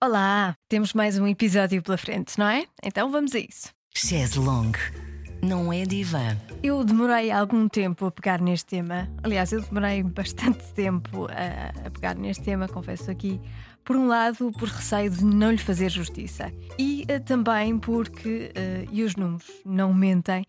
Olá, temos mais um episódio pela frente, não é? Então vamos a isso. Chaise longue, não é divã. Eu demorei algum tempo a pegar neste tema. Aliás, eu demorei bastante tempo a, a pegar neste tema, confesso aqui. Por um lado, por receio de não lhe fazer justiça, e uh, também porque, uh, e os números não mentem,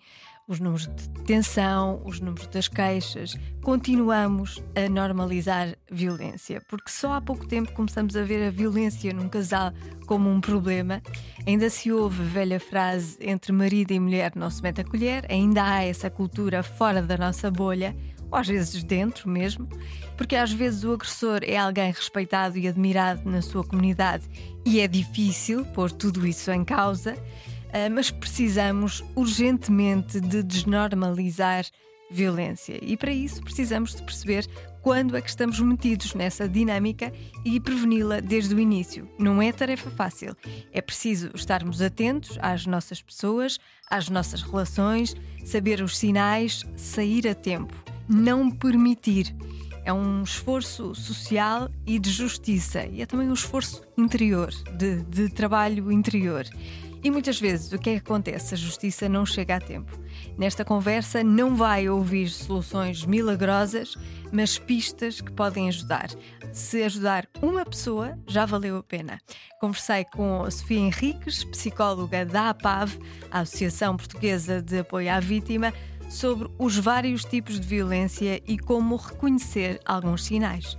os números de detenção, os números das queixas, continuamos a normalizar violência, porque só há pouco tempo começamos a ver a violência num casal como um problema. Ainda se ouve a velha frase entre marido e mulher não se mete a colher, ainda há essa cultura fora da nossa bolha, ou às vezes dentro mesmo, porque às vezes o agressor é alguém respeitado e admirado na sua comunidade e é difícil pôr tudo isso em causa. Ah, mas precisamos urgentemente de desnormalizar violência. E para isso precisamos de perceber quando é que estamos metidos nessa dinâmica e preveni-la desde o início. Não é tarefa fácil. É preciso estarmos atentos às nossas pessoas, às nossas relações, saber os sinais, sair a tempo, não permitir. É um esforço social e de justiça, e é também um esforço interior, de, de trabalho interior. E muitas vezes o que é que acontece? A justiça não chega a tempo. Nesta conversa não vai ouvir soluções milagrosas, mas pistas que podem ajudar. Se ajudar uma pessoa, já valeu a pena. Conversei com a Sofia Henriques, psicóloga da APAV, a Associação Portuguesa de Apoio à Vítima, sobre os vários tipos de violência e como reconhecer alguns sinais.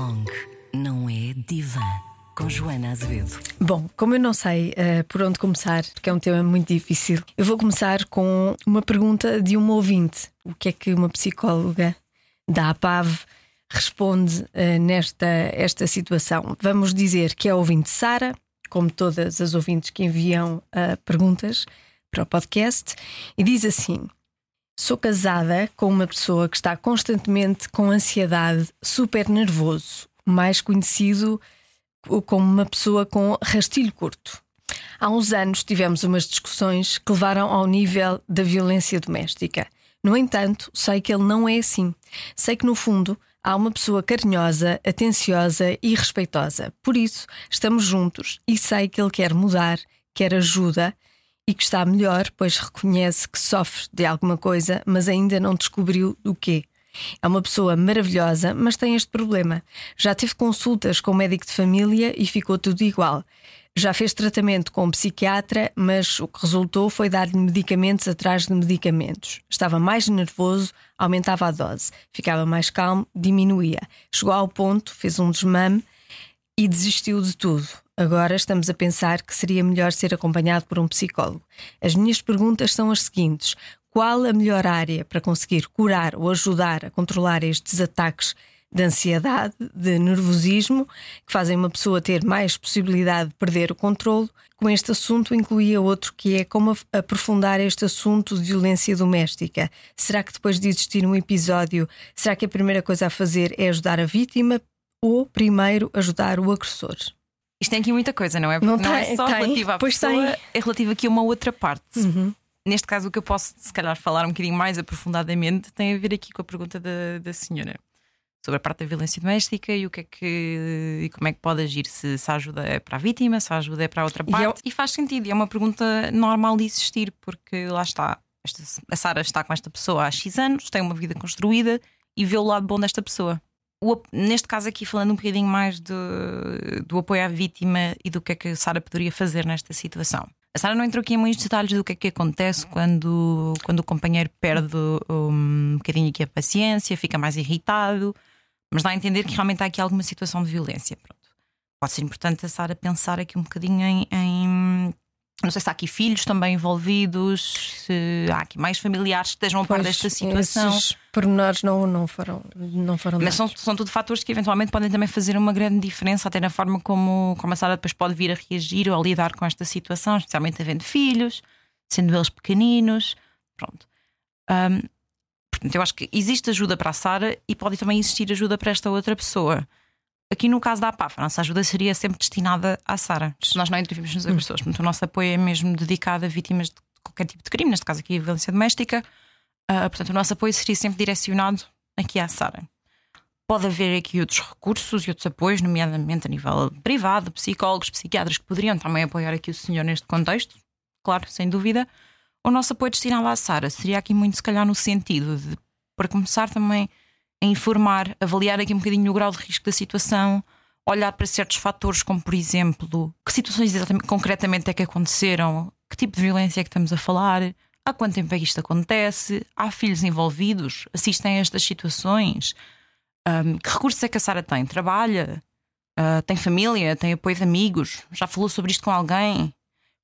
Longue, não é divã. Com Joana Azevedo. Bom, como eu não sei uh, por onde começar, porque é um tema muito difícil, eu vou começar com uma pergunta de uma ouvinte. O que é que uma psicóloga da APAV responde uh, nesta esta situação? Vamos dizer que é a ouvinte Sara, como todas as ouvintes que enviam uh, perguntas para o podcast, e diz assim: Sou casada com uma pessoa que está constantemente com ansiedade, super nervoso, mais conhecido como uma pessoa com rastilho curto. Há uns anos tivemos umas discussões que levaram ao nível da violência doméstica. No entanto, sei que ele não é assim. Sei que, no fundo, há uma pessoa carinhosa, atenciosa e respeitosa. Por isso, estamos juntos e sei que ele quer mudar, quer ajuda e que está melhor, pois reconhece que sofre de alguma coisa, mas ainda não descobriu o quê. É uma pessoa maravilhosa, mas tem este problema. Já teve consultas com o médico de família e ficou tudo igual. Já fez tratamento com um psiquiatra, mas o que resultou foi dar-lhe medicamentos atrás de medicamentos. Estava mais nervoso, aumentava a dose. Ficava mais calmo, diminuía. Chegou ao ponto, fez um desmame e desistiu de tudo. Agora estamos a pensar que seria melhor ser acompanhado por um psicólogo. As minhas perguntas são as seguintes: qual a melhor área para conseguir curar ou ajudar a controlar estes ataques de ansiedade, de nervosismo, que fazem uma pessoa ter mais possibilidade de perder o controle? Com este assunto incluía outro que é como aprofundar este assunto de violência doméstica. Será que depois de existir um episódio, será que a primeira coisa a fazer é ajudar a vítima ou primeiro ajudar o agressor? Isto tem aqui muita coisa, não é? Porque Não não, é tem- só tem. relativo à pessoa, tem. Uhum. é relativo aqui a uma outra parte. Neste caso, o que eu posso, se calhar, falar um bocadinho mais aprofundadamente tem a ver aqui com a pergunta da, da senhora sobre a parte da violência doméstica e o que é que e como é que pode agir se, se a ajuda é para a vítima, se a ajuda é para a outra E parte. é- E, faz sentido, e é uma pergunta normal de existir, porque lá está. esta- a Sara está com esta pessoa há X anos, tem uma vida construída e vê o lado bom desta pessoa. O neste caso aqui falando um bocadinho mais de- do apoio à vítima e do que é que a Sara poderia fazer nesta situação. A Sara não entrou aqui em muitos detalhes do que é que acontece quando, quando o companheiro perde um bocadinho aqui a paciência, fica mais irritado, mas dá a entender que realmente há aqui alguma situação de violência. Pronto. Pode ser importante a Sara pensar aqui um bocadinho em, em- Não sei se há aqui filhos também envolvidos, se há aqui mais familiares que estejam a par desta situação. Esses pormenores não, não foram, não foram Mas são, são tudo fatores que eventualmente podem também fazer uma grande diferença, até na forma como, como a Sara depois pode vir a reagir ou a lidar com esta situação, especialmente havendo filhos, sendo eles pequeninos. Pronto. Ahm, portanto, eu acho que existe ajuda para a Sara e pode também existir ajuda para esta outra pessoa. Aqui no caso da APAF, a nossa ajuda seria sempre destinada à Sara. Nós não intervimos nos agressores, portanto, o nosso apoio é mesmo dedicado a vítimas de qualquer tipo de crime, neste caso aqui a violência doméstica. Ah, portanto, o nosso apoio seria sempre direcionado aqui à Sara. Pode haver aqui outros recursos e outros apoios, nomeadamente a nível privado, psicólogos, psiquiatras que poderiam também apoiar aqui o senhor neste contexto, claro, sem dúvida. O nosso apoio destinado à Sara seria aqui muito, se calhar, no sentido de, para começar também informar, avaliar aqui um bocadinho o grau de risco da situação, olhar para certos fatores, como por exemplo, que situações concretamente é que aconteceram, que tipo de violência é que estamos a falar, há quanto tempo é que isto acontece, há filhos envolvidos, assistem a estas situações, um, que recursos é que a Sara tem? Trabalha? Uh, tem família? Tem apoio de amigos? Já falou sobre isto com alguém?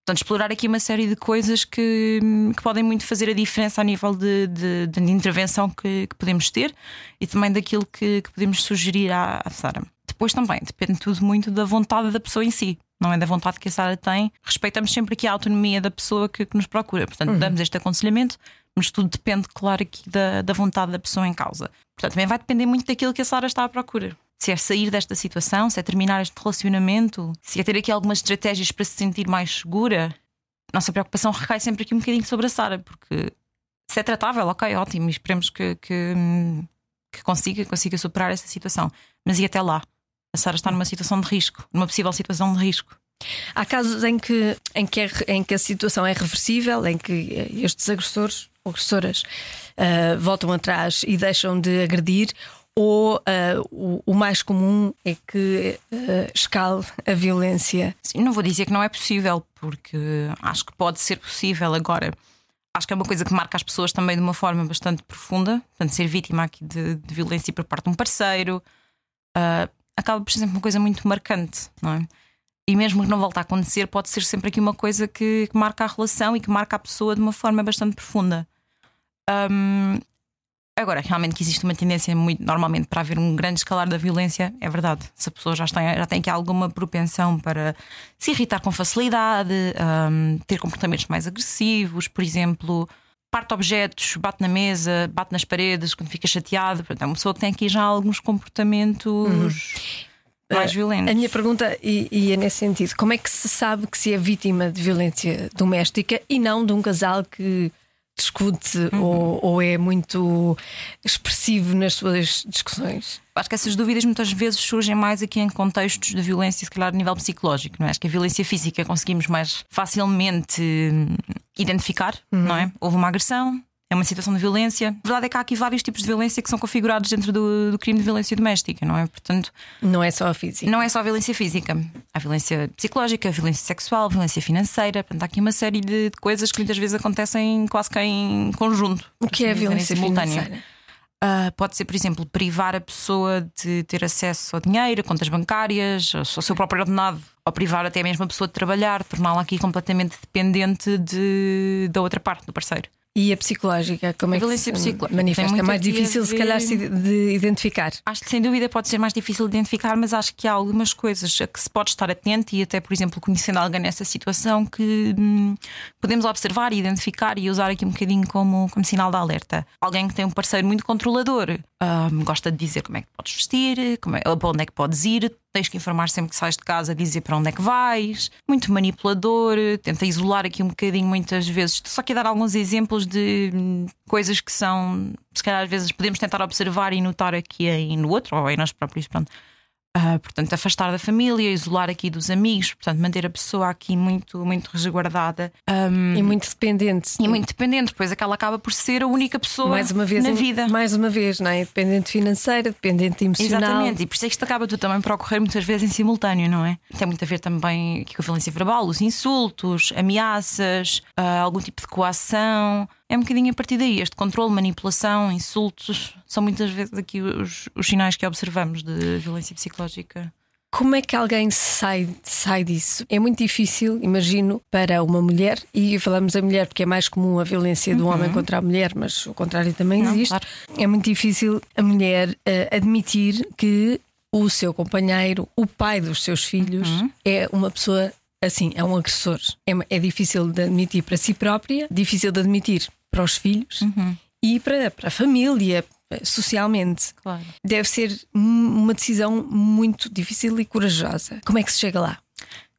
Portanto, explorar aqui uma série de coisas que, que podem muito fazer a diferença a nível de, de, de intervenção que, que, podemos ter e também daquilo que, que podemos sugerir à, à Sara. Depois também depende tudo muito da vontade da pessoa em si, não é da vontade que a Sara tem. Respeitamos sempre aqui a autonomia da pessoa que, nos procura, portanto, uhum. damos este aconselhamento, mas tudo depende, claro, aqui da, da vontade da pessoa em causa. Portanto, também vai depender muito daquilo que a Sara está à procura se é sair desta situação, se é terminar este relacionamento, se é ter aqui algumas estratégias para se sentir mais segura. Nossa preocupação recai sempre aqui um bocadinho sobre a Sara, porque se é tratável, ok, ótimo, esperemos que, que, que consiga, consiga superar essa situação. Mas e até lá? A Sara está numa situação de risco, numa possível situação de risco. Há casos em que, em que, é, em que a situação é reversível, em que estes agressores ou agressoras uh, voltam atrás e deixam de agredir, ou uh, o, o, mais comum é que uh, escale a violência? Sim, não vou dizer que não é possível, porque acho que pode ser possível agora. Acho que é uma coisa que marca as pessoas também de uma forma bastante profunda. Portanto, ser vítima aqui de, de violência por parte de um parceiro uh, acaba por ser sempre uma coisa muito marcante, não é? E mesmo que não volte a acontecer, pode ser sempre aqui uma coisa que, que marca a relação e que marca a pessoa de uma forma bastante profunda. Um, Agora, realmente que existe uma tendência muito normalmente para haver um grande escalar da violência, é verdade. Se a pessoa já tem, já tem aqui alguma propensão para se irritar com facilidade, um, ter comportamentos mais agressivos, por exemplo, parte objetos, bate na mesa, bate nas paredes quando fica chateado. Portanto, é uma pessoa que tem aqui já alguns comportamentos. Uhum. Mais violentos. A minha pergunta e é nesse sentido: como é que se sabe que se é vítima de violência doméstica e não de um casal que discute uhum. ou, ou, é muito expressivo nas suas discussões? Acho que essas dúvidas muitas vezes surgem mais aqui em contextos de violência, se calhar a nível psicológico, não é? Acho que a violência física conseguimos mais facilmente hum, identificar, uhum. não é? Houve uma agressão, é uma situação de violência. A verdade é que há aqui vários tipos de violência que são configurados dentro do, do, crime de violência doméstica, não é? Portanto, não é só a física. Não é só a violência física. Há violência psicológica, violência sexual, violência financeira. Portanto, há aqui uma série de coisas que muitas vezes acontecem quase que em conjunto. O que é a violência financeira? Uh, pode ser, por exemplo, privar a pessoa de ter acesso ao dinheiro, a contas bancárias, ao seu próprio ordenado, ou privar até mesmo a pessoa de trabalhar, torná-la aqui completamente dependente de, da outra parte, do parceiro. E a psicológica, como é a violência que se manifesta? É mais difícil, se calhar, de identificar. Acho que sem dúvida pode ser mais difícil de identificar, mas acho que há algumas coisas a que se pode estar atento e até, por exemplo, conhecendo alguém nessa situação que hum, podemos observar e identificar e usar aqui um bocadinho como, como sinal de alerta. Alguém que tem um parceiro muito controlador, hum, gosta de dizer como é que podes vestir, como é, para onde é que podes ir, tens que informar sempre que sais de casa, dizer para onde é que vais, muito manipulador, tenta isolar aqui um bocadinho muitas vezes. Só quero dar alguns exemplos de hum, coisas que são, se calhar às vezes podemos tentar observar e notar aqui e no outro, ou em nós próprios, pronto. Uh, portanto, afastar da família, isolar aqui dos amigos, portanto, manter a pessoa aqui muito, muito resguardada um, e muito dependente. E muito dependente, pois aquela acaba por ser a única pessoa mais uma vez, na vida. Mais uma vez, não é? Dependente financeira, dependente emocional. Exatamente, e por isso é que isto acaba tudo também por ocorrer muitas vezes em simultâneo, não é? Tem muito a ver também com a violência verbal, os insultos, ameaças, uh, algum tipo de coação é um bocadinho a partir daí. Este controle, manipulação, insultos, são muitas vezes aqui os, os sinais que observamos de violência psicológica. Como é que alguém sai, sai disso? É muito difícil, imagino, para uma mulher, e falamos a mulher porque é mais comum a violência do uhum. homem contra a mulher, mas o contrário também Não, existe. Claro. É muito difícil a mulher uh, admitir que o seu companheiro, o pai dos seus filhos, uhum. é uma pessoa assim, é um agressor. É, é, difícil de admitir para si própria, difícil de admitir para os filhos uhum. e para, para a família, socialmente. Claro. Deve ser uma decisão muito difícil e corajosa. Como é que se chega lá?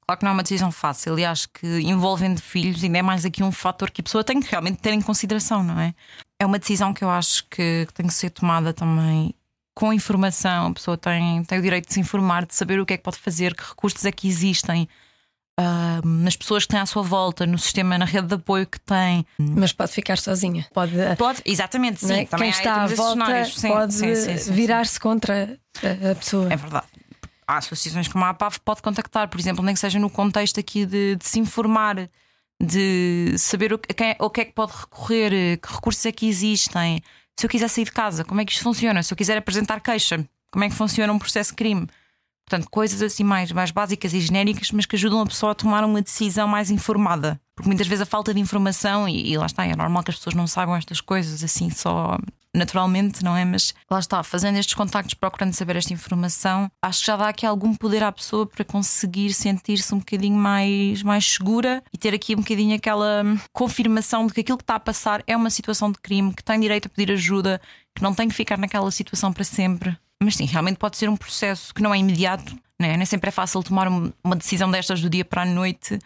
Claro que não é uma decisão fácil e acho que envolvendo filhos ainda é mais aqui um fator que a pessoa tem que realmente ter em consideração, não é? é uma decisão que eu acho que, que tem que ser tomada também com informação. A pessoa tem, tem o direito de se informar, de saber o que é que pode fazer, que recursos é que existem. Uh, nas pessoas que têm à sua volta, no sistema, na rede de apoio que tem. Mas pode ficar sozinha. Pode, pode exatamente, sim. É? Quem está à volta sim, pode virar-se contra a pessoa. É verdade. Há associações como a APAV pode contactar, por exemplo, nem que seja no contexto aqui de, de se informar, de saber o, quem, o que é que pode recorrer, que recursos é que existem. Se eu quiser sair de casa, como é que isto funciona? Se eu quiser apresentar queixa, como é que funciona um processo de crime? Portanto, coisas assim mais, mais básicas e genéricas, mas que ajudam a pessoa a tomar uma decisão mais informada. Porque muitas vezes a falta de informação, e, e lá está, é normal que as pessoas não saibam estas coisas assim só naturalmente, não é? Mas lá está, fazendo estes contactos, procurando saber esta informação, acho que já dá aqui algum poder à pessoa para conseguir sentir-se um bocadinho mais, mais segura e ter aqui um bocadinho aquela confirmação de que aquilo que está a passar é uma situação de crime, que tem direito a pedir ajuda, que não tem que ficar naquela situação para sempre. Mas sim, realmente pode ser um processo que não é imediato, né? nem sempre é fácil tomar uma decisão destas do dia para a noite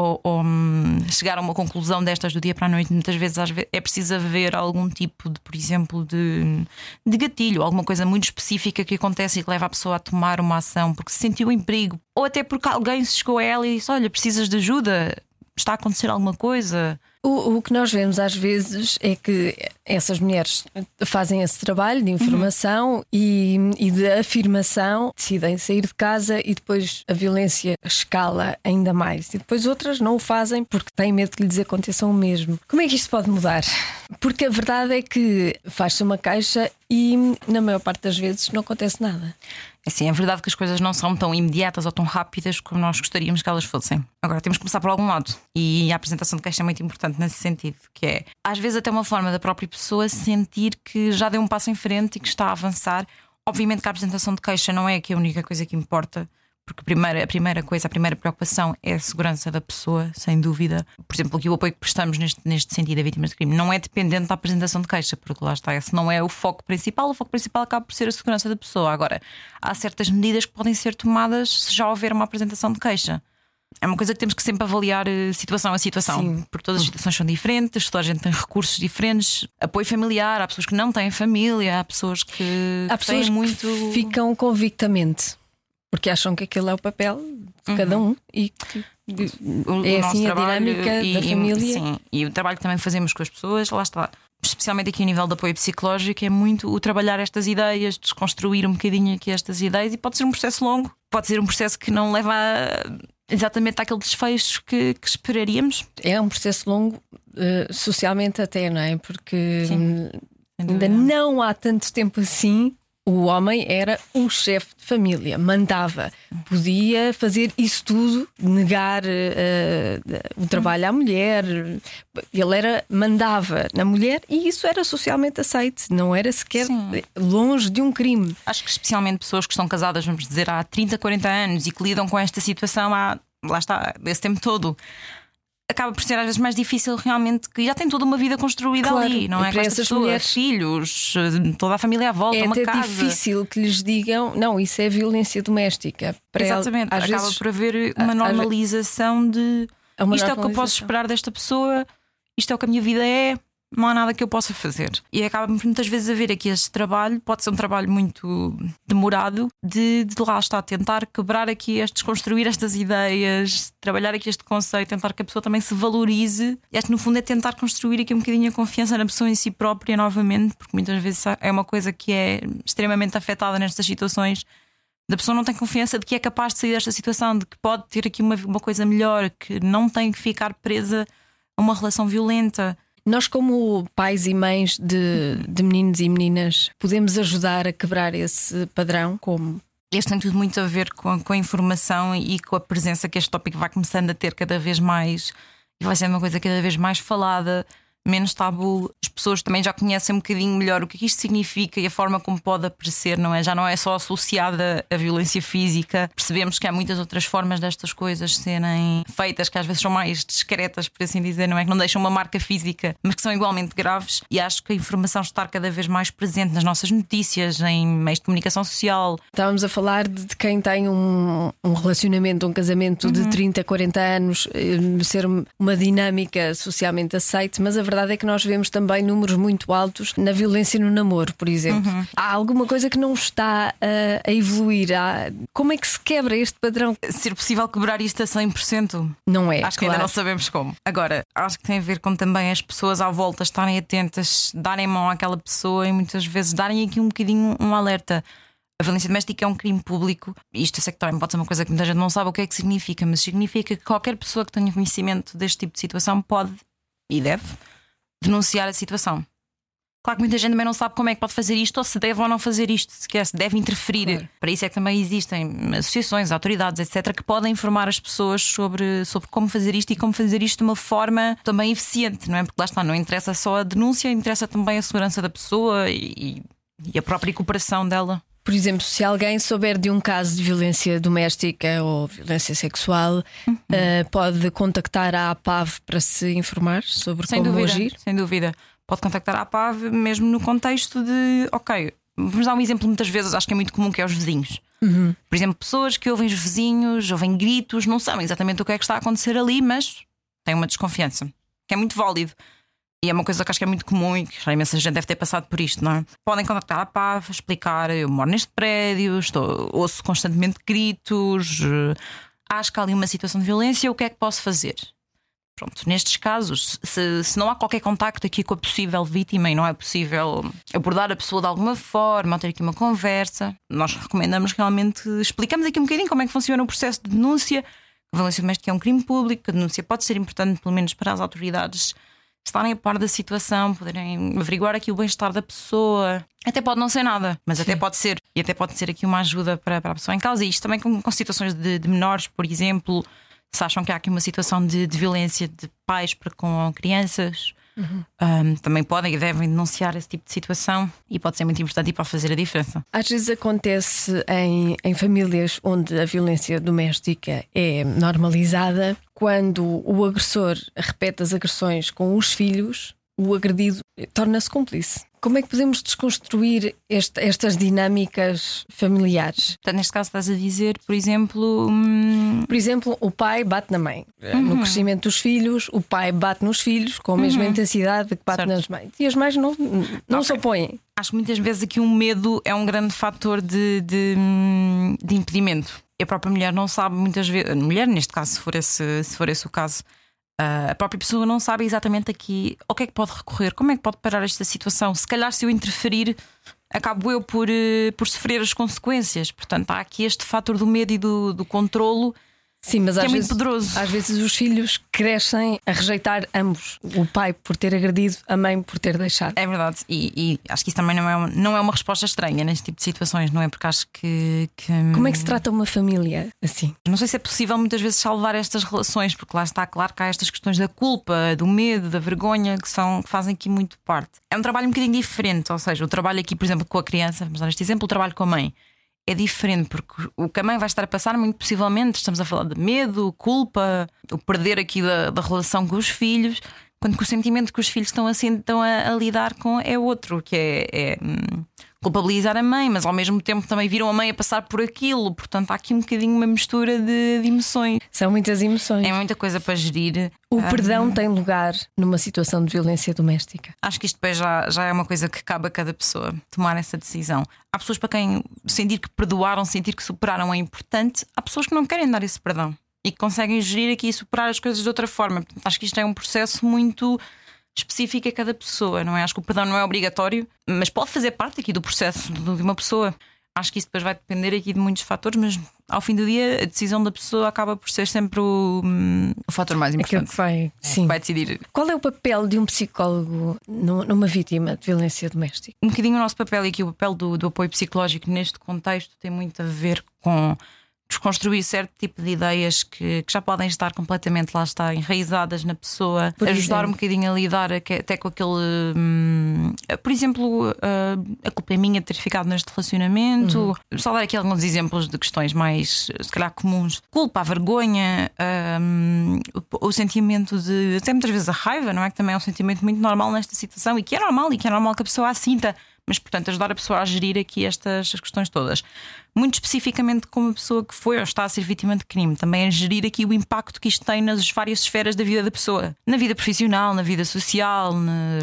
ou, ou hum, chegar a uma conclusão destas do dia para a noite. Muitas vezes é preciso haver algum tipo de, por exemplo, de, de gatilho, alguma coisa muito específica que acontece e que leva a pessoa a tomar uma ação porque se sentiu em perigo, ou até porque alguém se chegou a ela e disse: Olha, precisas de ajuda, está a acontecer alguma coisa. O, o, que nós vemos às vezes é que essas mulheres fazem esse trabalho de informação uhum. e, e, de afirmação, decidem sair de casa e depois a violência escala ainda mais. E depois outras não o fazem porque têm medo que lhes aconteça o mesmo. Como é que isto pode mudar? Porque a verdade é que faz-se uma caixa e na maior parte das vezes não acontece nada. Assim, é verdade que as coisas não são tão imediatas ou tão rápidas como nós gostaríamos que elas fossem. Agora temos que começar por algum lado. E a apresentação de queixa é muito importante nesse sentido, que é às vezes até uma forma da própria pessoa sentir que já deu um passo em frente e que está a avançar. Obviamente que a apresentação de queixa não é a única coisa que importa porque a primeira, a primeira coisa, a primeira preocupação é a segurança da pessoa, sem dúvida. Por exemplo, aqui o apoio que prestamos neste, neste sentido a vítimas de crime não é dependente da apresentação de queixa, porque lá está, esse não é o foco principal, o foco principal acaba por ser a segurança da pessoa. Agora, há certas medidas que podem ser tomadas se já houver uma apresentação de queixa. É uma coisa que temos que sempre avaliar eh, situação a situação, Sim. porque todas as situações são diferentes, toda a gente tem recursos diferentes, apoio familiar, há pessoas que não têm família, há pessoas que há pessoas têm muito. Que ficam convictamente porque acham que aquele é o papel de cada uhum. um e que o, é o assim a dinâmica e, da família. Sim, e o trabalho que também fazemos com as pessoas, lá está. Especialmente aqui a nível de apoio psicológico, é muito o trabalhar estas ideias, desconstruir um bocadinho aqui estas ideias, e pode ser um processo longo, pode ser um processo que não leva a, exatamente àquele desfecho que, que, esperaríamos. É um processo longo, uh, socialmente até, não é? Porque Sim, ainda não há tanto tempo assim o homem era o chefe de família, mandava, podia fazer isso tudo, negar uh, o trabalho à mulher. Ele era mandava na mulher e isso era socialmente aceito, não era sequer Sim. longe de um crime. Acho que especialmente pessoas que estão casadas, vamos dizer, há 30, 40 anos e que lidam com esta situação há lá está, esse tempo todo acaba por ser às vezes mais difícil realmente que já tem toda uma vida construída claro, ali, não é? Com essas pessoas, mulheres, filhos, toda a família à volta, é uma até casa. difícil que lhes digam, não, isso é violência doméstica. Para Exatamente, acaba vezes, por haver uma normalização de isto é o que eu posso esperar desta pessoa, isto é o que a minha vida é, não há nada que eu possa fazer. E acaba muitas vezes a ver aqui este trabalho, pode ser um trabalho muito demorado, de, de lá estar, tentar quebrar aqui, este, desconstruir estas ideias, trabalhar aqui este conceito, tentar que a pessoa também se valorize. E acho que no fundo é tentar construir aqui um bocadinho a confiança na pessoa em si própria novamente, porque muitas vezes é uma coisa que é extremamente afetada nestas situações. Da pessoa não tem confiança de que é capaz de sair desta situação, de que pode ter aqui uma, uma coisa melhor, que não tem que ficar presa a uma relação violenta. Nós, como pais e mães de, de meninos e meninas, podemos ajudar a quebrar esse padrão? Como? Este tem tudo muito a ver com a, com a informação e com a presença que este tópico vai começando a ter cada vez mais e vai ser uma coisa cada vez mais falada menos tabu. As pessoas também já conhecem um bocadinho melhor o que isto significa e a forma como pode aparecer, não é? Já não é só associada à violência física. Percebemos que há muitas outras formas destas coisas serem feitas, que às vezes são mais discretas, por assim dizer, não é? Que não deixam uma marca física, mas que são igualmente graves. E acho que a informação está cada vez mais presente nas nossas notícias, em meios de comunicação social. Estávamos a falar de quem tem um, um relacionamento, um casamento uhum. de 30, 40 anos, eh, ser uma dinâmica socialmente aceite, mas a verdade é que nós vemos também números muito altos na violência no namoro, por exemplo. Uhum. Há alguma coisa que não está a, a evoluir? Há... Como é que se quebra este padrão? Ser possível quebrar isto a 100%? Não é. Acho que claro. ainda não sabemos como. Agora, acho que tem a ver com também as pessoas à volta estarem atentas, darem mão àquela pessoa e muitas vezes darem aqui um bocadinho um alerta. A violência doméstica é um crime público. Isto eu sei que também pode ser uma coisa que muita gente não sabe o que é que significa, mas significa que qualquer pessoa que tenha conhecimento deste tipo de situação pode e deve denunciar a situação. Claro que muita gente também não sabe como é que pode fazer isto ou se deve ou não fazer isto, se quer, se deve interferir. Claro. Para isso é que também existem associações, autoridades, etc., que podem informar as pessoas sobre, sobre como fazer isto e como fazer isto de uma forma também eficiente, não é? Porque lá está, não interessa só a denúncia, interessa também a segurança da pessoa e, e a própria cooperação dela. Por exemplo, se alguém souber de um caso de violência doméstica ou violência sexual, Uhum. eh, pode contactar a APAV para se informar sobre Sem como dúvida, agir. sem dúvida. Pode contactar a APAV mesmo no contexto de, ok, vamos dar um exemplo muitas vezes, acho que é muito comum que é os vizinhos. Por exemplo, pessoas que ouvem os vizinhos, ouvem gritos, não sabem exatamente o que é que está a acontecer ali, mas têm uma desconfiança, que é muito válido. E é uma coisa que acho que é muito comum e que já imensa gente deve ter passado por isto, não é? Podem contactar a PAV, explicar: eu moro neste prédio, estou, ouço constantemente gritos, eh, acho que há ali uma situação de violência, o que é que posso fazer? Pronto, nestes casos, se, se não há qualquer contacto aqui com a possível vítima e não é possível abordar a pessoa de alguma forma, ou ter aqui uma conversa, nós recomendamos realmente, explicamos aqui um bocadinho como é que funciona o processo de denúncia. A violência doméstica é um crime público, a denúncia pode ser importante, pelo menos para as autoridades estarem a par da situação, poderem averiguar aqui o bem-estar da pessoa. Até pode não ser nada, mas até pode ser. E até pode ser aqui uma ajuda para, para a pessoa em causa. E isto também com, com situações de, de menores, por exemplo, se acham que há aqui uma situação de, de violência de pais para com crianças. Um, também podem e devem denunciar esse tipo de situação e pode ser muito importante e pode fazer a diferença. Às vezes acontece em, em famílias onde a violência doméstica é normalizada, quando o agressor repete as agressões com os filhos, o agredido torna-se cúmplice. Como é que podemos desconstruir este- estas dinâmicas familiares? Portanto, neste caso, estás a dizer, por exemplo, hum, Por exemplo, o pai bate na mãe. No crescimento dos filhos, o pai bate nos filhos com a mesma intensidade que bate Certo. nas mães. E as mães não, não se Ok. opõem. acho que muitas vezes aqui o medo é um grande fator de, de, hum, de impedimento. E a própria mulher não sabe muitas vezes, a mulher, neste caso, se for esse, se for esse o caso, a própria pessoa não sabe exatamente aqui ao que é que pode recorrer, como é que pode parar esta situação. Se calhar, se eu interferir, acabo eu por, eh, por sofrer as consequências. Portanto, há aqui este fator do medo e do, do controlo Sim, mas que às é muito vezes, poderoso. às vezes os filhos crescem a rejeitar ambos. O pai por ter agredido, a mãe por ter deixado. É verdade, e, e acho que isso também não é, uma, não é uma resposta estranha neste tipo de situações, não é? Porque acho que. que Como é que se trata uma família assim? Não sei se é possível muitas vezes salvar estas relações, porque lá está claro que há estas questões da culpa, do medo, da vergonha, que, são, que fazem aqui muito parte. É um trabalho um bocadinho diferente, ou seja, o trabalho aqui, por exemplo, com a criança, vamos dar este exemplo, o trabalho com a mãe. É diferente, porque o que a mãe vai estar a passar, muito possivelmente, estamos a falar de medo, culpa, o perder aqui da, da relação com os filhos, quando que o sentimento que os filhos estão a, sen- estão a, a lidar com é outro, que é, é, hum, culpabilizar a mãe, mas ao mesmo tempo também viram a mãe a passar por aquilo, portanto há aqui um bocadinho uma mistura de, de emoções. São muitas emoções. É muita coisa para gerir. O Ah, perdão tem lugar numa situação de violência doméstica. Acho que isto depois já, já é uma coisa que cabe a cada pessoa tomar essa decisão. Há pessoas para quem sentir que perdoaram, sentir que superaram é importante. Há pessoas que não querem dar esse perdão e que conseguem gerir aqui e superar as coisas de outra forma. Portanto, acho que isto é um processo muito específico a cada pessoa, não é? Acho que o perdão não é obrigatório, mas pode fazer parte aqui do processo de uma pessoa. Acho que isso depois vai depender aqui de muitos fatores, mas ao fim do dia a decisão da pessoa acaba por ser sempre o, hum, o fator mais Aquilo importante. que vai. Sim. Vai decidir Qual é o papel de um psicólogo nu- numa vítima de violência doméstica? um bocadinho o nosso papel e aqui o papel do, do apoio psicológico neste contexto tem muito a ver com desconstruir certo tipo de ideias que, que já podem estar completamente lá está enraizadas na pessoa, Por ajudar exemplo? um bocadinho a lidar até com aquele hum, por exemplo ah, a culpa é minha de ter ficado neste relacionamento. Só dar aqui alguns exemplos de questões mais se calhar comuns. Culpa, a vergonha hum, o, o sentimento de até muitas vezes a raiva não é? Que também é um sentimento muito normal nesta situação e que é normal e que é normal que a pessoa a sinta. Mas portanto ajudar a pessoa a gerir aqui estas questões todas. Muito especificamente como a pessoa que foi ou está a ser vítima de crime, também a gerir aqui o impacto que isto tem nas várias esferas da vida da pessoa, na vida profissional, na vida social, na,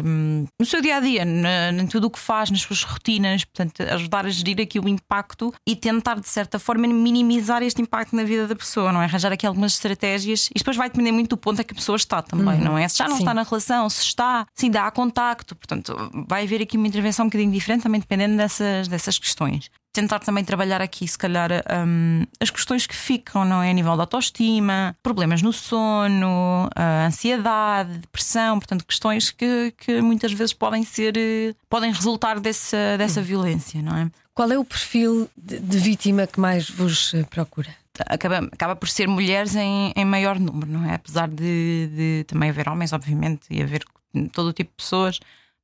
no seu dia a dia, em tudo o que faz, nas suas rotinas, portanto, ajudar a gerir aqui o impacto e tentar, de certa forma, minimizar este impacto na vida da pessoa, não é? Arranjar aqui algumas estratégias e depois vai depender muito do ponto a que a pessoa está também, uhum. não é? Se já não Sim. está na relação, se está, se ainda há contacto, portanto, vai haver aqui uma intervenção um bocadinho diferente, também dependendo dessas, dessas questões tentar também trabalhar aqui, se calhar, um, as questões que ficam, não é? A nível da autoestima, problemas no sono, ansiedade, depressão, portanto, questões que, que muitas vezes podem ser, podem resultar dessa, dessa violência, não é? Qual é o perfil de, de vítima que mais vos eh, procura? Acaba, acaba por ser mulheres em, em maior número, não é? Apesar de, de também haver homens, obviamente, e haver todo o tipo de pessoas,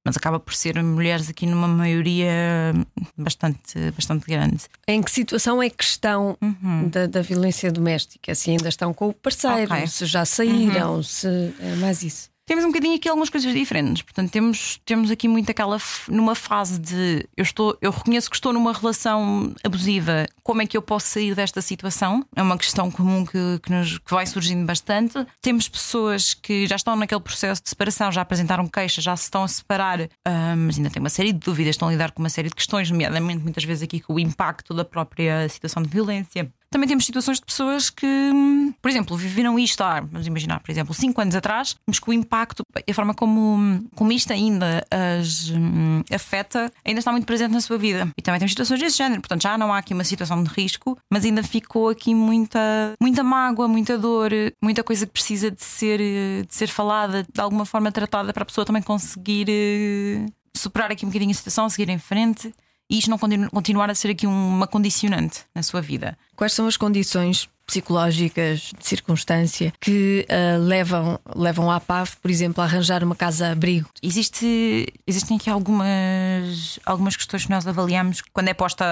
mas acaba por ser mulheres aqui numa maioria bastante, bastante grande. Em que situação é que estão uhum. da, da, violência doméstica? Se ainda estão com o parceiro, okay. se já saíram, uhum. se é mais isso temos um bocadinho aqui algumas coisas diferentes. Portanto, temos, temos aqui muito aquela numa fase de eu estou, eu reconheço que estou numa relação abusiva. Como é que eu posso sair desta situação? É uma questão comum que, que, nos, que vai surgindo bastante. Temos pessoas que já estão naquele processo de separação, já apresentaram queixa, já se estão a separar, uh, mas ainda têm uma série de dúvidas, estão a lidar com uma série de questões, nomeadamente muitas vezes aqui com o impacto da própria situação de violência. Também temos situações de pessoas que, por exemplo, viveram isto há, vamos imaginar, por exemplo, 5 anos atrás, mas que o impacto e a forma como, como isto ainda as hum, afeta ainda está muito presente na sua vida. E também temos situações desse género. Portanto, já não há aqui uma situação de risco, mas ainda ficou aqui muita, muita mágoa, muita dor, muita coisa que precisa de ser, de ser falada, de alguma forma tratada para a pessoa também conseguir eh, superar aqui um bocadinho a situação, seguir em frente e isto não continu continuar a ser aqui uma condicionante na sua vida. Quais são as condições psicológicas de circunstância que uh, levam, levam à PAV, por exemplo, a arranjar uma casa-abrigo? Existe, existem aqui algumas, algumas questões que nós avaliamos quando é posta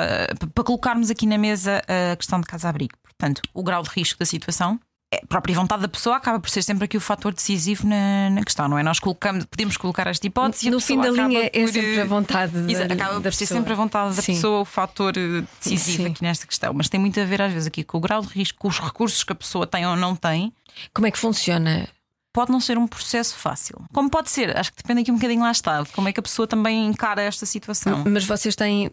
para colocarmos aqui na mesa a questão de casa-abrigo. Portanto, o grau de risco da situação, a própria vontade da pessoa acaba por ser sempre aqui o fator decisivo na, na questão, não é? Nós colocamos, podemos colocar esta hipótese no fim da linha é sempre a vontade da, acaba por ser sempre a vontade da Sim. pessoa o fator eh, decisivo Sim. aqui nesta questão, mas tem muito a ver às vezes aqui com o grau de risco, com os recursos que a pessoa tem ou não tem. Como é que funciona? Pode não ser um processo fácil. Como pode ser? Acho que depende aqui um bocadinho lá está, de como é que a pessoa também encara esta situação. Mas vocês têm uh,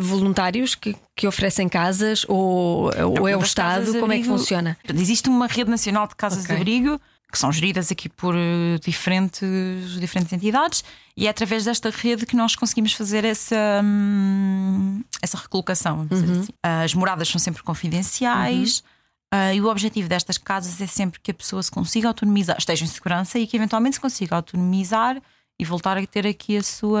voluntários que, que oferecem casas ou, ou é o Estado? Como é que funciona? Existe uma rede nacional de casas okay. de abrigo que são geridas aqui por eh, diferentes, diferentes entidades, e é através desta rede que nós conseguimos fazer essa, hum, essa recolocação. Uhum. Assim. As moradas são sempre confidenciais. Uhum. Uh, e o objetivo destas casas é sempre que a pessoa se consiga autonomizar, esteja em segurança e que eventualmente se consiga autonomizar e voltar a ter aqui a sua,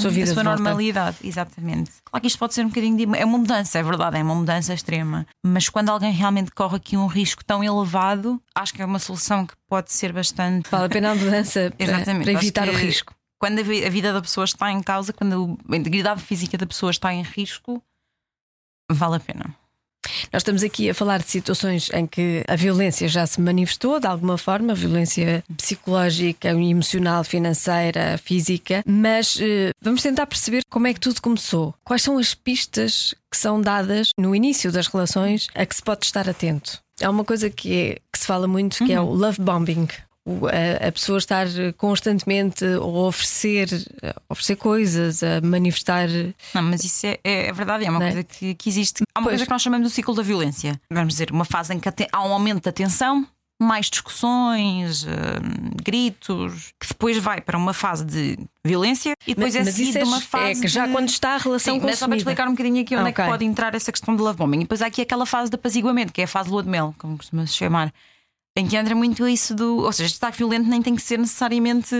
sua, a sua normalidade. Exatamente. Claro que isto pode ser um bocadinho de. É uma mudança, é verdade, é uma mudança extrema. Mas quando alguém realmente corre aqui um risco tão elevado, acho que é uma solução que pode ser bastante. Vale a pena a mudança para, para evitar o risco. Quando a vida da pessoa está em causa, quando a integridade física da pessoa está em risco, vale a pena. Nós estamos aqui a falar de situações em que a violência já se manifestou de alguma forma, violência psicológica, emocional, financeira, física, mas eh, vamos tentar perceber como é que tudo começou. Quais são as pistas que são dadas no início das relações a que se pode estar atento? Há uma coisa que, é, que se fala muito que uhum. é o love bombing a, pessoa estar constantemente a oferecer, a oferecer coisas, a manifestar. Não, mas isso é, é, é verdade, é uma coisa que, que, existe. Há uma pois. coisa que nós chamamos do ciclo da violência. Vamos dizer, uma fase em que há um aumento da tensão, mais discussões, uh, gritos, que depois vai para uma fase de violência e depois mas, é seguida é, uma fase. É que já de... quando está a relação Sim, consumida. Mas só para explicar um bocadinho aqui onde okay. é que pode entrar essa questão de love bombing. E depois há aqui aquela fase de apaziguamento, que é a fase de lua de mel, como costuma-se chamar em que entra muito isso do. Ou seja, destaque violento nem tem que ser necessariamente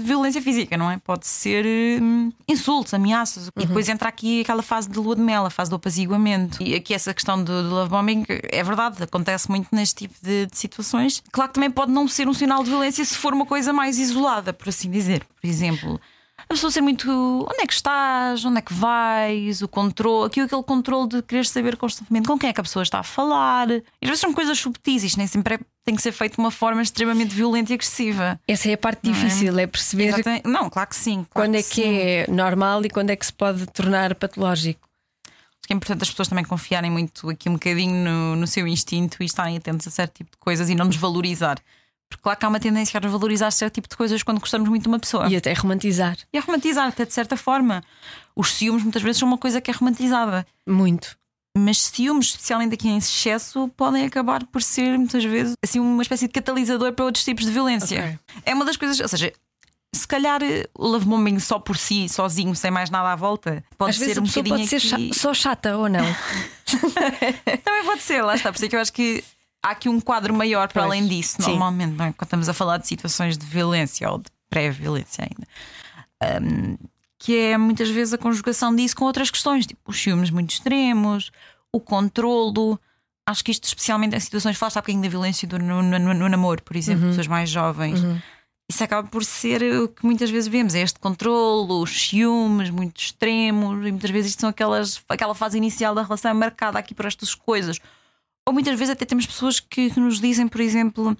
violência física, não é? Pode ser hum, insultos, ameaças. Uhum. E depois entra aqui aquela fase de lua de mel, a fase do apaziguamento. E aqui essa questão do, do love bombing é verdade, acontece muito neste tipo de, de, situações. Claro que também pode não ser um sinal de violência se for uma coisa mais isolada, por assim dizer. Por exemplo a pessoa ser muito onde é que estás, onde é que vais, o controle, aqui aquele controle de querer saber constantemente com quem é que a pessoa está a falar. E às vezes são coisas subtis, isto nem sempre é tem que ser feito de uma forma extremamente violenta e agressiva. Essa é a parte difícil, é, perceber Exatamente. Não, claro que sim. claro quando é que sim. é normal e quando é que se pode tornar patológico. Acho que é importante as pessoas também confiarem muito aqui um bocadinho no, no seu instinto e estarem atentos a certo tipo de coisas e não desvalorizar. Porque claro que há uma tendência a desvalorizar certo tipo de coisas quando gostamos muito de uma pessoa. E até romantizar. E a romantizar, até de certa forma. Os ciúmes muitas vezes são uma coisa que é romantizada. Muito. Mas ciúmes, especialmente aqui em excesso, podem acabar por ser muitas vezes assim uma espécie de catalisador para outros tipos de violência. Ok. É uma das coisas, ou seja, se calhar eh, o love bombing só por si, sozinho, sem mais nada à volta, pode Às ser um bocadinho pode ser aqui- só chata ou não. Também pode ser, lá está. Por isso é que eu acho que há aqui um quadro maior para Pois, além disso, sim. normalmente, não é? quando estamos a falar de situações de violência ou de pré-violência ainda. Um, que é muitas vezes a conjugação disso com outras questões, tipo os ciúmes muito extremos, o controlo. Acho que isto, especialmente em situações, falaste há bocadinho da violência do, no, no- no namoro, por exemplo, pessoas mais jovens. Isso acaba por ser o que muitas vezes vemos: é este controlo, os ciúmes muito extremos, e muitas vezes isto são aquelas, aquela fase inicial da relação marcada aqui por estas coisas. Ou muitas vezes até temos pessoas que, que nos dizem, por exemplo,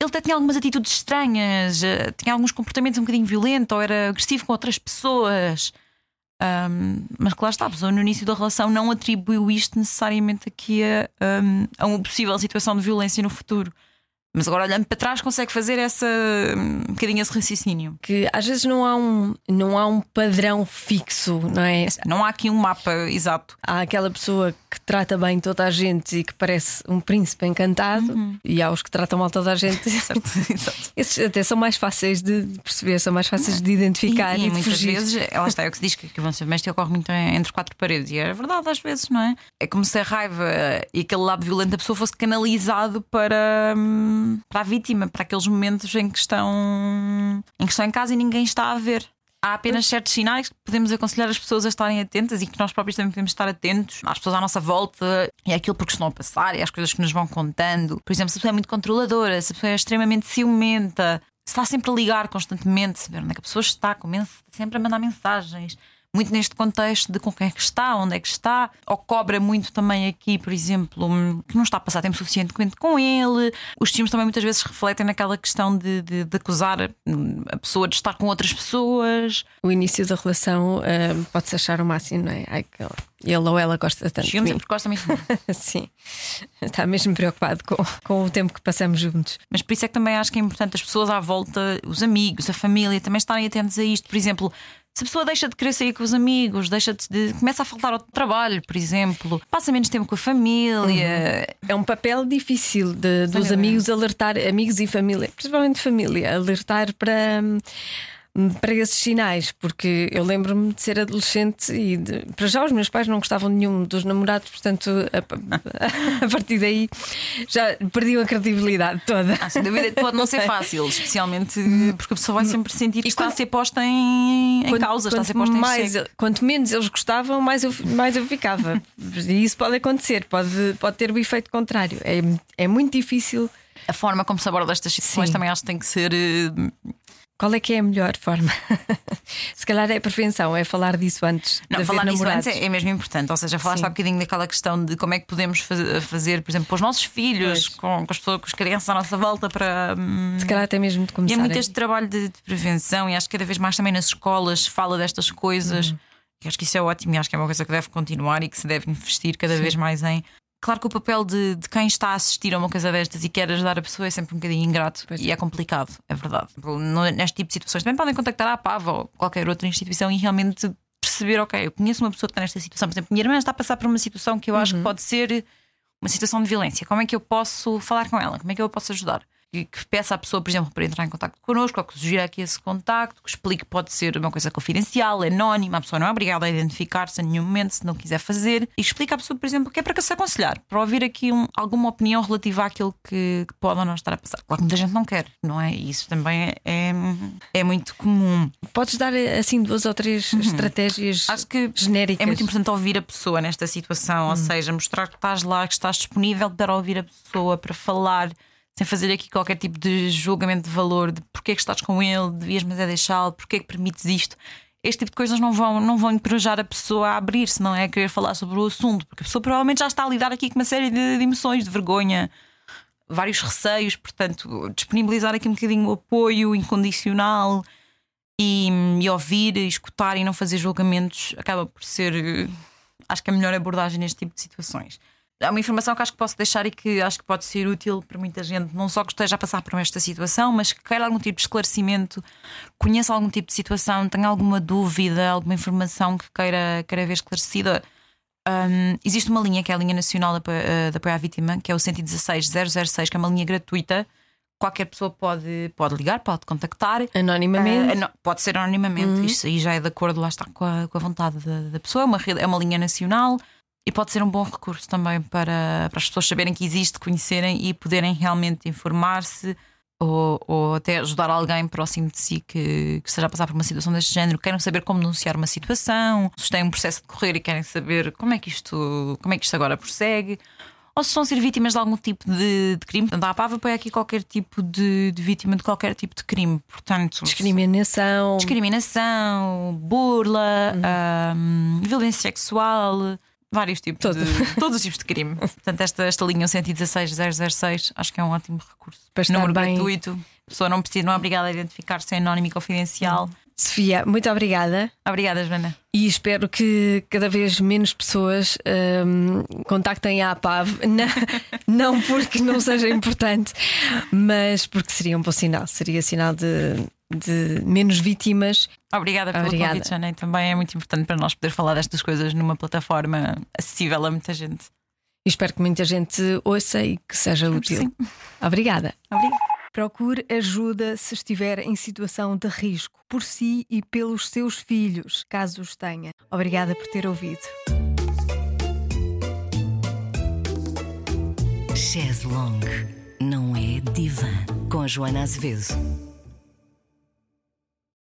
ele até tinha algumas atitudes estranhas, eh, tinha alguns comportamentos um bocadinho violentos, ou era agressivo com outras pessoas. Ahm, mas que lá está, a pessoa no início da relação não atribuiu isto necessariamente aqui a, ahm, a uma possível situação de violência no futuro. Mas agora olhando para trás consegue fazer essa um bocadinho esse raciocínio. Que às vezes não há um, não há um padrão fixo, não é? Não há aqui um mapa exato. Há aquela pessoa que trata bem toda a gente e que parece um príncipe encantado, e há os que tratam mal toda a gente. Certo? Exato. Esses até são mais fáceis de perceber, são mais fáceis de identificar e, e, e muitas fugir. vezes, ela está, é o que se diz que a violência doméstica ocorre muito entre quatro paredes, e é verdade às vezes, não é? É como se a raiva e aquele lado violento da pessoa fosse canalizado para, hum, para a vítima, para aqueles momentos em que estão em que estão em casa e ninguém está a ver. Há apenas certos sinais que podemos aconselhar as pessoas a estarem atentas e que nós próprios também podemos estar atentos às pessoas à nossa volta e àquilo porque estão a passar e às coisas que nos vão contando. Por exemplo, se a pessoa é muito controladora, se a pessoa é extremamente ciumenta, se está sempre a ligar constantemente, saber onde é que a pessoa está, com mens- sempre a mandar mensagens. Muito neste contexto de com quem é que está, onde é que está, ou cobra muito também aqui, por exemplo, hum, que não está a passar tempo suficientemente com ele. Os ciúmes também muitas vezes refletem naquela questão de, de- de acusar hum, a pessoa de estar com outras pessoas. O início da relação ah, pode-se achar o máximo, não é? Ai, que ele- ou ela gosta tanto mim. porque gosta mesmo. Sim, está mesmo preocupado com, com o tempo que passamos juntos. Mas por isso é que também acho que é importante as pessoas à volta, os amigos, a família, também estarem atentos a isto. Por exemplo, se a pessoa deixa de querer sair com os amigos, deixa de, começa a faltar ao trabalho, por exemplo, passa menos tempo com a família. É um papel difícil de- dos amigos alertar, amigos e família, principalmente família, alertar para. Para esses sinais, porque eu lembro-me de ser adolescente e de- para já os meus pais não gostavam de nenhum dos namorados, portanto, a, a partir daí já perdiam a credibilidade toda. Ah, sem dúvida, pode não ser fácil, especialmente porque a pessoa vai sempre sentir que E está quando- a ser posta em, em causa, está a ser posta em mais, xeque. quanto menos eles gostavam, mais eu, mais eu ficava. e isso pode acontecer, pode, pode ter o efeito contrário. É, é muito difícil. A forma como se aborda estas situações Sim. também acho que tem que ser. Eh, Qual é que é a melhor forma? Se calhar é prevenção, é falar disso antes. Não, falar namorados. antes é, é mesmo importante. Ou seja, falaste Sim. há bocadinho daquela questão de como é que podemos faz- fazer, por exemplo, para os nossos filhos, com, com as pessoas, com as crianças à nossa volta, para. hum, Se calhar até mesmo de E começar. é muito a- este trabalho de, de prevenção, e acho que cada vez mais também nas escolas se fala destas coisas. Uhum. E acho que isso é ótimo e acho que é uma coisa que deve continuar e que se deve investir cada vez mais em. Claro que o papel de, de quem está a assistir a uma coisa destas e quer ajudar a pessoa é sempre um bocadinho ingrato Pois e é complicado, é verdade. Neste tipo de situações também podem contactar a PAV ou qualquer outra instituição e realmente perceber, ok, eu conheço uma pessoa que está nesta situação, por exemplo, minha irmã está a passar por uma situação que eu Uhum. acho que pode ser uma situação de violência. Como é que eu posso falar com ela? Como é que eu a posso ajudar? Que, que peça à pessoa, por exemplo, para entrar em contato connosco, ou que sugira aqui esse contacto, que explique que pode ser uma coisa confidencial, anónima, a pessoa não é obrigada a identificar-se a nenhum momento se não quiser fazer, e explica à pessoa, por exemplo, que é para se aconselhar, para ouvir aqui um- alguma opinião relativa àquilo que, que pode ou não estar a passar. Claro que muita gente não quer, não é? E isso também é, é muito comum. Podes dar assim duas ou três estratégias Uhum. Acho que genéricas. É muito importante ouvir a pessoa nesta situação, Hum. ou seja, mostrar que estás lá, que estás disponível para ouvir a pessoa, para falar, sem fazer aqui qualquer tipo de julgamento de valor de porque é que estás com ele, devias mas é deixá-lo, porque é que permites isto. Este tipo de coisas não vão, não vão encorajar a pessoa a abrir-se, não é a querer falar sobre o assunto, porque a pessoa provavelmente já está a lidar aqui com uma série de, de emoções, de vergonha, vários receios, portanto, disponibilizar aqui um bocadinho o apoio incondicional e, e ouvir, escutar e não fazer julgamentos acaba por ser, eh, acho que a melhor abordagem neste tipo de situações. É uma informação que acho que posso deixar e que acho que pode ser útil para muita gente, não só que esteja a passar por esta situação, mas que queira algum tipo de esclarecimento, conheça algum tipo de situação, tenha alguma dúvida, alguma informação que queira, queira ver esclarecida. Um, existe uma linha que é a linha nacional de apoio, uh, de apoio à vítima, que é o 116 006, que é uma linha gratuita. Qualquer pessoa pode, pode ligar, pode contactar. Anonimamente. Uh, pode ser anonimamente. Uhum. Isto aí já é de acordo, lá está, com a, com a vontade da, da pessoa. É uma, é uma linha nacional e pode ser um bom recurso também para, para as pessoas saberem que existe, conhecerem e poderem realmente informar-se ou, ou até ajudar alguém próximo de si que, que esteja a passar por uma situação deste género, queiram saber como denunciar uma situação, se têm um processo de correr e querem saber como é que isto, como é que isto agora prossegue, ou se estão a ser vítimas de algum tipo de, de crime. Portanto, a APAV apoia aqui qualquer tipo de, de, vítima de qualquer tipo de crime. Portanto, discriminação, discriminação, burla, hum. violência sexual vários tipos Todo. de todos os tipos de crime. Portanto, esta, esta linha 116006 acho que é um ótimo recurso. Para estar Número bem... gratuito. A pessoa não precisa, não é obrigada a identificar-se é anónimo e confidencial. Sofia, muito obrigada. Obrigada, Joana. E espero que cada vez menos pessoas um, contactem a APAV. Não, não porque não seja importante, mas porque seria um bom sinal. Seria sinal de, de menos vítimas. Obrigada pelo Obrigada. convite, Jana. Também é muito importante para nós poder falar destas coisas numa plataforma acessível a muita gente. E espero que muita gente ouça e que seja útil. Sim. Obrigada. Obrigada. Procure ajuda se estiver em situação de risco, por si e pelos seus filhos, caso os tenha. Obrigada por ter ouvido. Chaz Long não é divã com a Joana Azevedo.